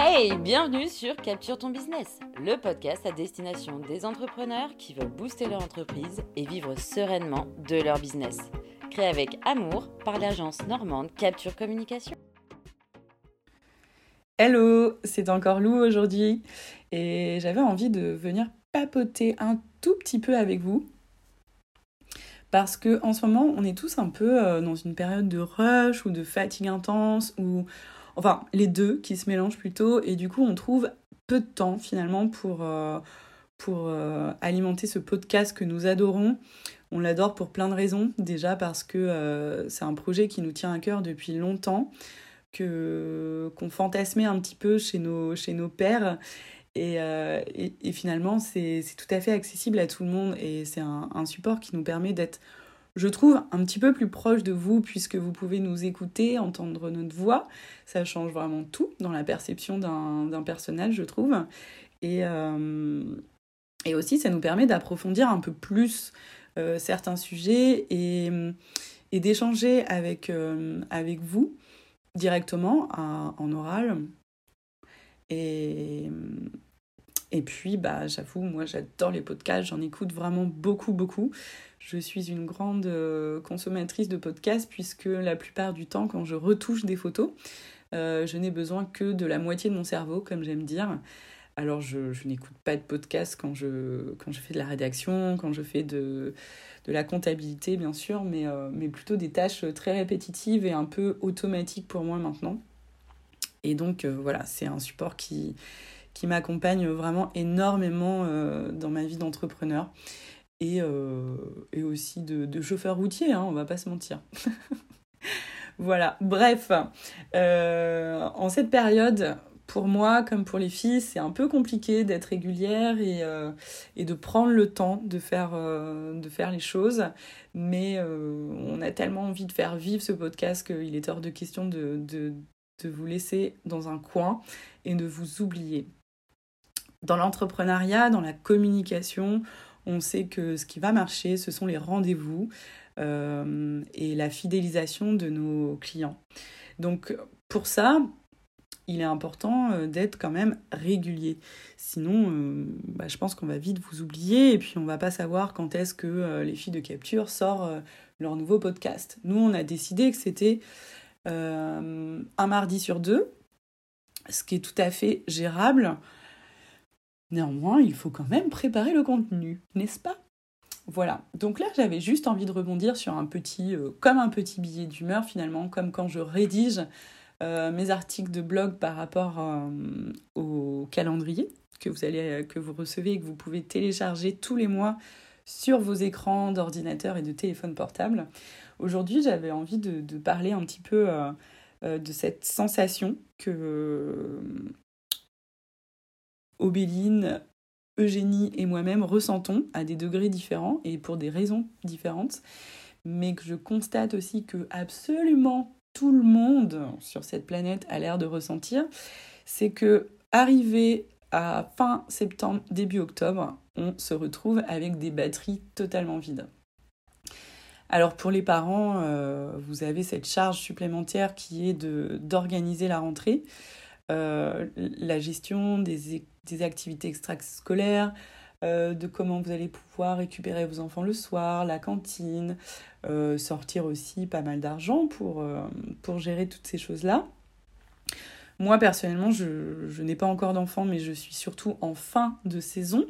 Hey, bienvenue sur Capture ton business, le podcast à destination des entrepreneurs qui veulent booster leur entreprise et vivre sereinement de leur business. Créé avec amour par l'agence normande Capture Communication. Hello, c'est encore Lou aujourd'hui et j'avais envie de venir papoter un tout petit peu avec vous parce que en ce moment on est tous un peu euh, dans une période de rush ou de fatigue intense ou enfin les deux qui se mélangent plutôt, et du coup on trouve peu de temps finalement pour, euh, pour euh, alimenter ce podcast que nous adorons. On l'adore pour plein de raisons, déjà parce que euh, c'est un projet qui nous tient à cœur depuis longtemps, que qu'on fantasmait un petit peu chez nos, chez nos pères. Et, et, finalement, c'est tout à fait accessible à tout le monde et c'est un, un support qui nous permet d'être je trouve, un petit peu plus proche de vous puisque vous pouvez nous écouter, entendre notre voix. Ça change vraiment tout dans la perception d'un personnage, je trouve. Et, euh, et aussi, ça nous permet d'approfondir un peu plus euh, certains sujets et, et d'échanger avec, euh, avec vous directement en oral. Et, et puis, bah, j'avoue, moi j'adore les podcasts, j'en écoute vraiment beaucoup, beaucoup. Je suis une grande euh, consommatrice de podcasts puisque la plupart du temps, quand je retouche des photos, euh, je n'ai besoin que de la moitié de mon cerveau, comme j'aime dire. Alors, je, je n'écoute pas de podcasts quand je, quand je fais de la rédaction, quand je fais de, de la comptabilité, bien sûr, mais, euh, mais plutôt des tâches très répétitives et un peu automatiques pour moi maintenant. Et donc, voilà, c'est un support qui, qui m'accompagne vraiment énormément euh, dans ma vie d'entrepreneur et, euh, et, aussi de, chauffeur routier, hein, on va pas se mentir. voilà, bref, euh, en cette période, pour moi, comme pour les filles, c'est un peu compliqué d'être régulière et, et, de prendre le temps de faire, de faire les choses. Mais on a tellement envie de faire vivre ce podcast qu'il est hors de question de, de, de, vous laisser dans un coin et de vous oublier. Dans l'entrepreneuriat, dans la communication, on sait que ce qui va marcher, ce sont les rendez-vous euh, et la fidélisation de nos clients. Donc pour ça, il est important euh, d'être quand même régulier. Sinon, euh, bah, je pense qu'on va vite vous oublier et puis on va pas savoir quand est-ce que les filles de capture sortent leur nouveau podcast. Nous, on a décidé que c'était un mardi sur deux, ce qui est tout à fait gérable. Néanmoins, il faut quand même préparer le contenu, n'est-ce pas? Voilà, donc là j'avais juste envie de rebondir sur un petit, euh, comme un petit billet d'humeur finalement, comme quand je rédige euh, mes articles de blog par rapport euh, au calendrier que vous, recevez et que vous pouvez télécharger tous les mois sur vos écrans d'ordinateur et de téléphone portable. Aujourd'hui j'avais envie de, parler un petit peu de cette sensation que Obéline, Eugénie et moi-même ressentons à des degrés différents et pour des raisons différentes, mais que je constate aussi que absolument tout le monde sur cette planète a l'air de ressentir, c'est que arrivé à fin septembre, début octobre, on se retrouve avec des batteries totalement vides. Alors pour les parents, euh, vous avez cette charge supplémentaire qui est d'organiser la rentrée. Euh, la gestion des, des activités extrascolaires, euh, de comment vous allez pouvoir récupérer vos enfants le soir, la cantine, euh, sortir aussi pas mal d'argent pour, pour gérer toutes ces choses-là. Moi, personnellement, je, je n'ai pas encore d'enfants, mais je suis surtout en fin de saison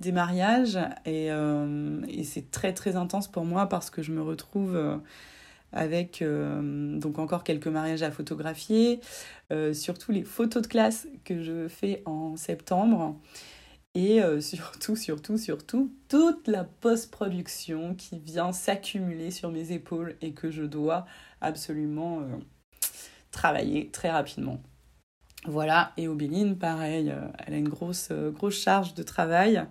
des mariages et, et c'est très très intense pour moi parce que je me retrouve avec euh, donc encore quelques mariages à photographier, euh, surtout les photos de classe que je fais en septembre. Et euh, surtout, surtout, surtout, toute la post-production qui vient s'accumuler sur mes épaules et que je dois absolument travailler très rapidement. Voilà, et Obéline, pareil, elle a une grosse, grosse charge de travail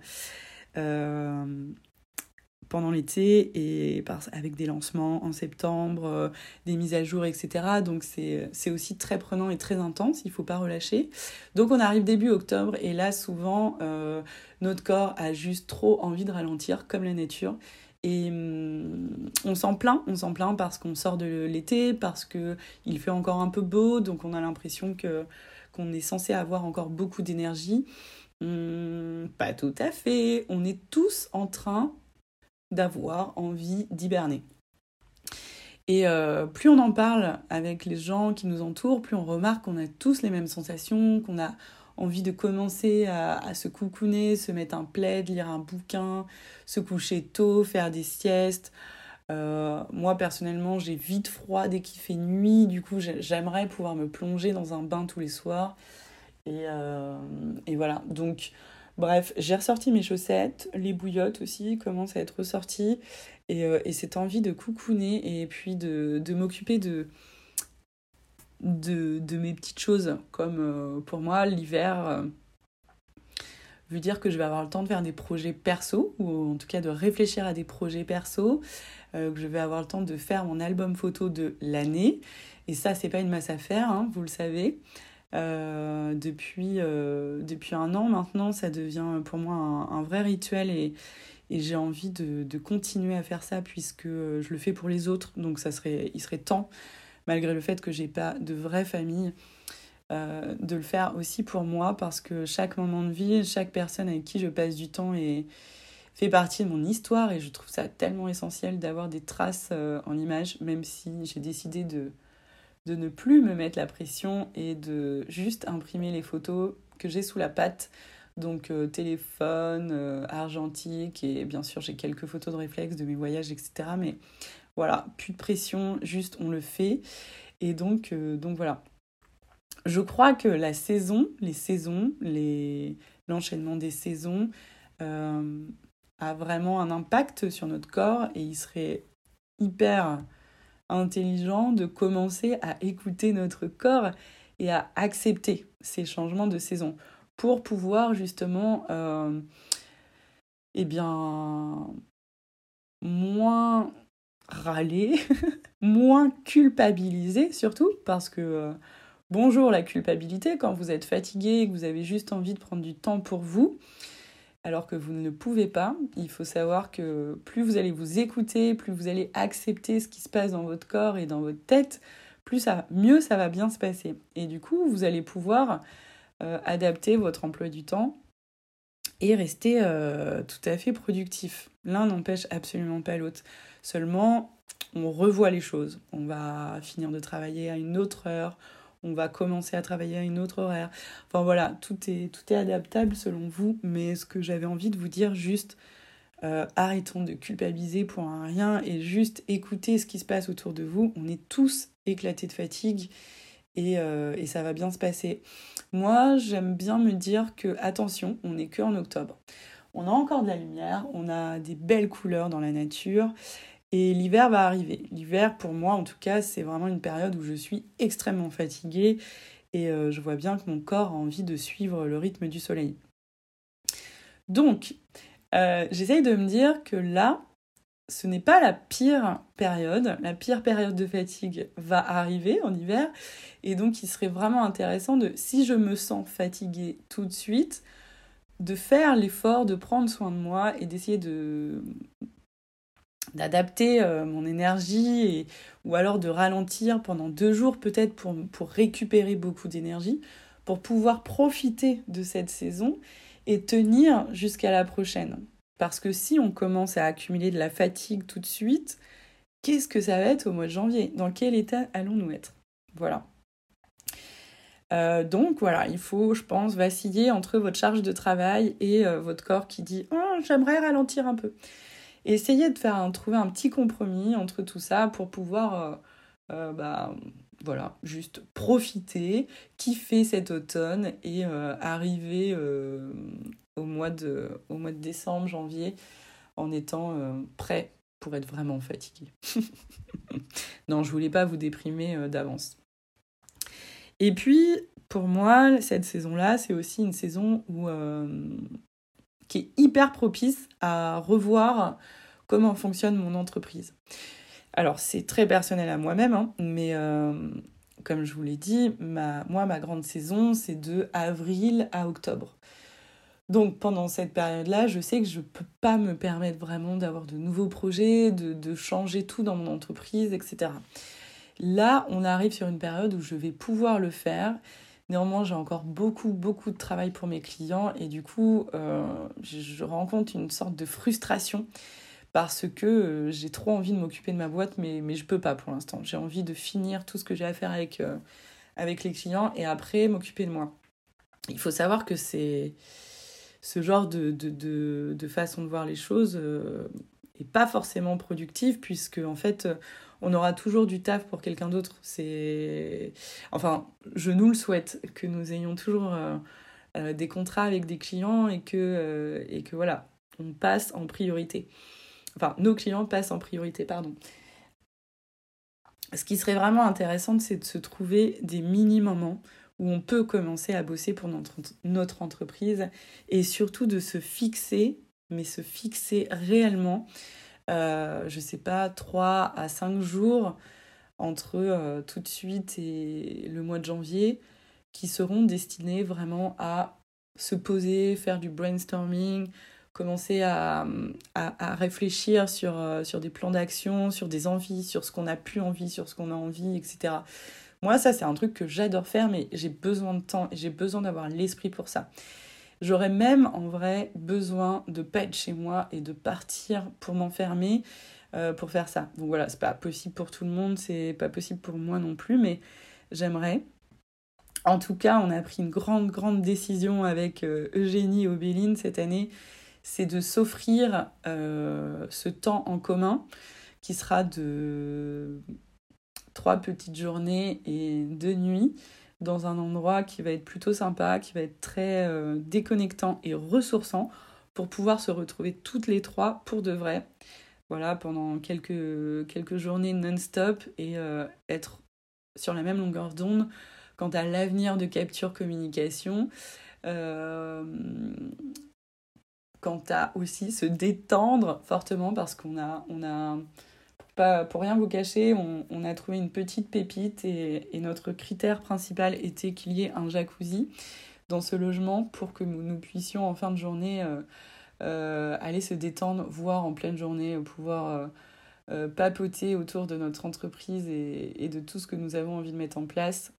pendant l'été et avec des lancements en septembre, euh, des mises à jour, etc. Donc c'est aussi très prenant et très intense, il ne faut pas relâcher. Donc on arrive début octobre et là souvent euh, notre corps a juste trop envie de ralentir comme la nature. Et hum, on s'en plaint, on s'en plaint parce qu'on sort de l'été, parce qu'il fait encore un peu beau, donc on a l'impression que qu'on est censé avoir encore beaucoup d'énergie. Hmm, pas tout à fait. On est tous en train d'avoir envie d'hiberner. Et euh, plus on en parle avec les gens qui nous entourent, plus on remarque qu'on a tous les mêmes sensations, qu'on a envie de commencer à, se coucouner, se mettre un plaid, lire un bouquin, se coucher tôt, faire des siestes. Euh, moi personnellement, j'ai vite froid dès qu'il fait nuit, du coup j'aimerais pouvoir me plonger dans un bain tous les soirs. Et, euh, et voilà, donc Bref, j'ai ressorti mes chaussettes, les bouillottes aussi commencent à être ressorties. Et, euh, et cette envie de coucouner et puis de, m'occuper de, mes petites choses. Comme euh, pour moi, l'hiver euh, veut dire que je vais avoir le temps de faire des projets perso, ou en tout cas de réfléchir à des projets perso, que je vais avoir le temps de faire mon album photo de l'année. Et ça, c'est pas une masse à faire, hein, vous le savez. Euh, depuis, euh, depuis un an maintenant, ça devient pour moi un, vrai rituel et, j'ai envie de, continuer à faire ça puisque je le fais pour les autres. Donc ça serait, il serait temps, malgré le fait que j'ai pas de vraie famille, euh, de le faire aussi pour moi parce que chaque moment de vie, chaque personne avec qui je passe du temps et fait partie de mon histoire et je trouve ça tellement essentiel d'avoir des traces en image, même si j'ai décidé de de ne plus me mettre la pression et de juste imprimer les photos que j'ai sous la patte. Donc euh, téléphone, euh, argentique et bien sûr j'ai quelques photos de réflexe de mes voyages, etc. Mais voilà, plus de pression, juste on le fait. Et donc, euh, donc voilà. Je crois que la saison, les saisons, les... l'enchaînement des saisons a vraiment un impact sur notre corps et il serait hyper intelligent de commencer à écouter notre corps et à accepter ces changements de saison pour pouvoir justement euh, eh bien moins râler, moins culpabiliser surtout parce que euh, bonjour la culpabilité quand vous êtes fatigué et que vous avez juste envie de prendre du temps pour vous alors que vous ne pouvez pas. Il faut savoir que plus vous allez vous écouter, plus vous allez accepter ce qui se passe dans votre corps et dans votre tête, plus ça, mieux ça va bien se passer. Et du coup, vous allez pouvoir euh, adapter votre emploi du temps et rester euh, tout à fait productif. L'un n'empêche absolument pas l'autre. Seulement, on revoit les choses. On va finir de travailler à une autre heure, on va commencer à travailler à une autre horaire. Enfin voilà, tout est, tout adaptable selon vous, mais ce que j'avais envie de vous dire, juste euh, arrêtons de culpabiliser pour un rien et juste écoutez ce qui se passe autour de vous. On est tous éclatés de fatigue et, euh, et ça va bien se passer. Moi, j'aime bien me dire que, attention, on n'est que en octobre. On a encore de la lumière, on a des belles couleurs dans la nature et l'hiver va arriver. L'hiver, pour moi en tout cas, c'est vraiment une période où je suis extrêmement fatiguée et euh, je vois bien que mon corps a envie de suivre le rythme du soleil. Donc, euh, j'essaye de me dire que là, ce n'est pas la pire période. La pire période de fatigue va arriver en hiver. Et donc, il serait vraiment intéressant de, si je me sens fatiguée tout de suite, de faire l'effort de prendre soin de moi et d'essayer de d'adapter euh, mon énergie ou alors de ralentir pendant deux jours peut-être pour, pour récupérer beaucoup d'énergie, pour pouvoir profiter de cette saison et tenir jusqu'à la prochaine. Parce que si on commence à accumuler de la fatigue tout de suite, qu'est-ce que ça va être au mois de janvier? Dans quel état allons-nous être? Voilà. Euh, donc voilà, il faut, je pense, vaciller entre votre charge de travail et euh, votre corps qui dit oh, j'aimerais ralentir un peu essayer de faire trouver un petit compromis entre tout ça pour pouvoir euh, euh, bah, voilà, juste profiter, kiffer cet automne et euh, arriver au, mois de, au mois de décembre, janvier en étant prêt pour être vraiment fatigué. non, je voulais pas vous déprimer d'avance. Et puis, pour moi, cette saison-là, c'est aussi une saison où qui est hyper propice à revoir comment fonctionne mon entreprise. Alors c'est très personnel à moi-même, hein, mais euh, comme je vous l'ai dit, moi ma grande saison c'est de avril à octobre. Donc pendant cette période-là, je sais que je ne peux pas me permettre vraiment d'avoir de nouveaux projets, de, changer tout dans mon entreprise, etc. Là, on arrive sur une période où je vais pouvoir le faire Néanmoins, j'ai encore beaucoup, beaucoup de travail pour mes clients et du coup, euh, je rencontre une sorte de frustration parce que euh, j'ai trop envie de m'occuper de ma boîte, mais, mais je peux pas pour l'instant. J'ai envie de finir tout ce que j'ai à faire avec, euh, les clients et après m'occuper de moi. Il faut savoir que c'est ce genre de, façon de voir les choses n'est pas forcément productif puisque en fait on aura toujours du taf pour quelqu'un d'autre. C'est, enfin, je nous le souhaite que nous ayons toujours euh, euh, des contrats avec des clients et que euh, et que voilà, on passe en priorité. Enfin, nos clients passent en priorité, pardon. Ce qui serait vraiment intéressant, c'est de se trouver des mini-moments où on peut commencer à bosser pour notre entreprise et surtout de se fixer, mais se fixer réellement euh, je sais pas, 3 à 5 jours entre euh, tout de suite et le mois de janvier qui seront destinés vraiment à se poser, faire du brainstorming, commencer à, à, réfléchir sur, euh, sur des plans d'action, sur des envies, sur ce qu'on a plus envie, sur ce qu'on a envie, etc. Moi, ça, c'est un truc que j'adore faire, mais j'ai besoin de temps et j'ai besoin d'avoir l'esprit pour ça. J'aurais même en vrai besoin de pas être chez moi et de partir pour m'enfermer euh, pour faire ça. Donc voilà, c'est pas possible pour tout le monde, c'est pas possible pour moi non plus, mais j'aimerais. En tout cas, on a pris une grande, grande décision avec euh, Eugénie et Obéline cette année, c'est de s'offrir euh, ce temps en commun qui sera de trois petites journées et deux nuits dans un endroit qui va être plutôt sympa, qui va être très euh, déconnectant et ressourçant pour pouvoir se retrouver toutes les trois pour de vrai. Voilà, pendant quelques, quelques journées non-stop et euh, être sur la même longueur d'onde quant à l'avenir de capture communication. Euh, quant à aussi se détendre fortement parce qu'on a, on a pour rien vous cacher, on, a trouvé une petite pépite et, notre critère principal était qu'il y ait un jacuzzi dans ce logement pour que nous, puissions en fin de journée euh, euh, aller se détendre, voire en pleine journée pouvoir euh, papoter autour de notre entreprise et, de tout ce que nous avons envie de mettre en place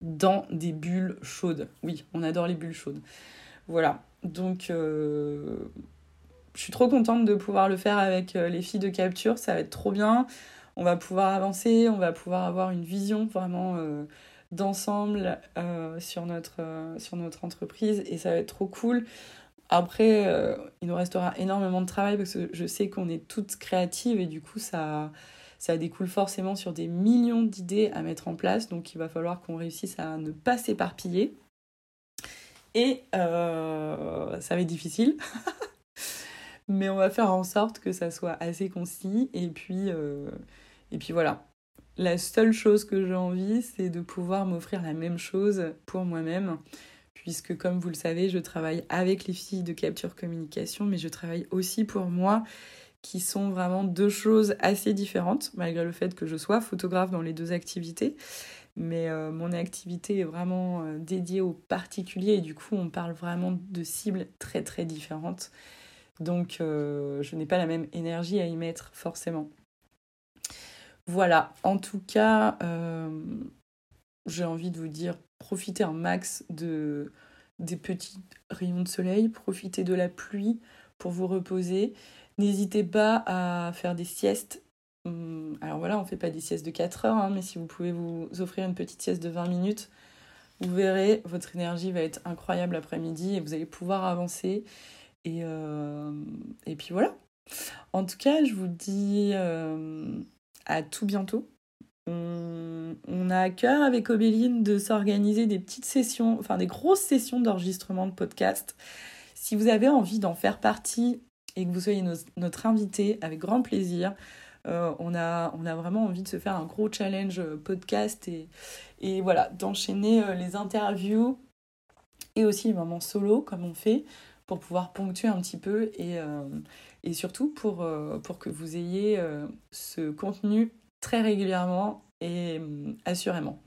dans des bulles chaudes. Oui, on adore les bulles chaudes. Voilà, donc je suis trop contente de pouvoir le faire avec euh, les filles de capture, ça va être trop bien. On va pouvoir avancer, on va pouvoir avoir une vision vraiment euh, d'ensemble euh, sur, notre, sur notre entreprise et ça va être trop cool. Après, il nous restera énormément de travail parce que je sais qu'on est toutes créatives et du coup, ça, ça découle forcément sur des millions d'idées à mettre en place. Donc, il va falloir qu'on réussisse à ne pas s'éparpiller. Et ça va être difficile. mais on va faire en sorte que ça soit assez concis. Et puis, euh, et puis voilà. La seule chose que j'ai envie, c'est de pouvoir m'offrir la même chose pour moi-même, puisque comme vous le savez, je travaille avec les filles de capture communication, mais je travaille aussi pour moi, qui sont vraiment deux choses assez différentes, malgré le fait que je sois photographe dans les deux activités. Mais euh, mon activité est vraiment euh, dédiée aux particuliers et du coup on parle vraiment de cibles très très différentes. Donc euh, je n'ai pas la même énergie à y mettre forcément. Voilà, en tout cas, euh, j'ai envie de vous dire, profitez un max de, des petits rayons de soleil, profitez de la pluie pour vous reposer. N'hésitez pas à faire des siestes. Hum, alors voilà, on ne fait pas des siestes de 4 heures, hein, mais si vous pouvez vous offrir une petite sieste de 20 minutes, vous verrez, votre énergie va être incroyable l'après-midi et vous allez pouvoir avancer et, euh, et puis voilà. En tout cas, je vous dis euh, à tout bientôt. On, a à cœur avec Obéline de s'organiser des petites sessions, enfin des grosses sessions d'enregistrement de podcast. Si vous avez envie d'en faire partie et que vous soyez notre invité, avec grand plaisir. Euh, on, a, on a vraiment envie de se faire un gros challenge podcast et, et voilà, d'enchaîner les interviews et aussi les moments solo comme on fait pour pouvoir ponctuer un petit peu et, euh, surtout pour, euh, pour que vous ayez euh, ce contenu très régulièrement et assurément.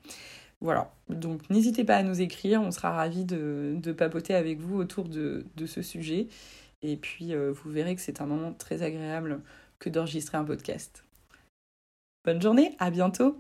Voilà, donc n'hésitez pas à nous écrire, on sera ravis de, papoter avec vous autour de ce sujet. Et puis vous verrez que c'est un moment très agréable que d'enregistrer un podcast. Bonne journée, à bientôt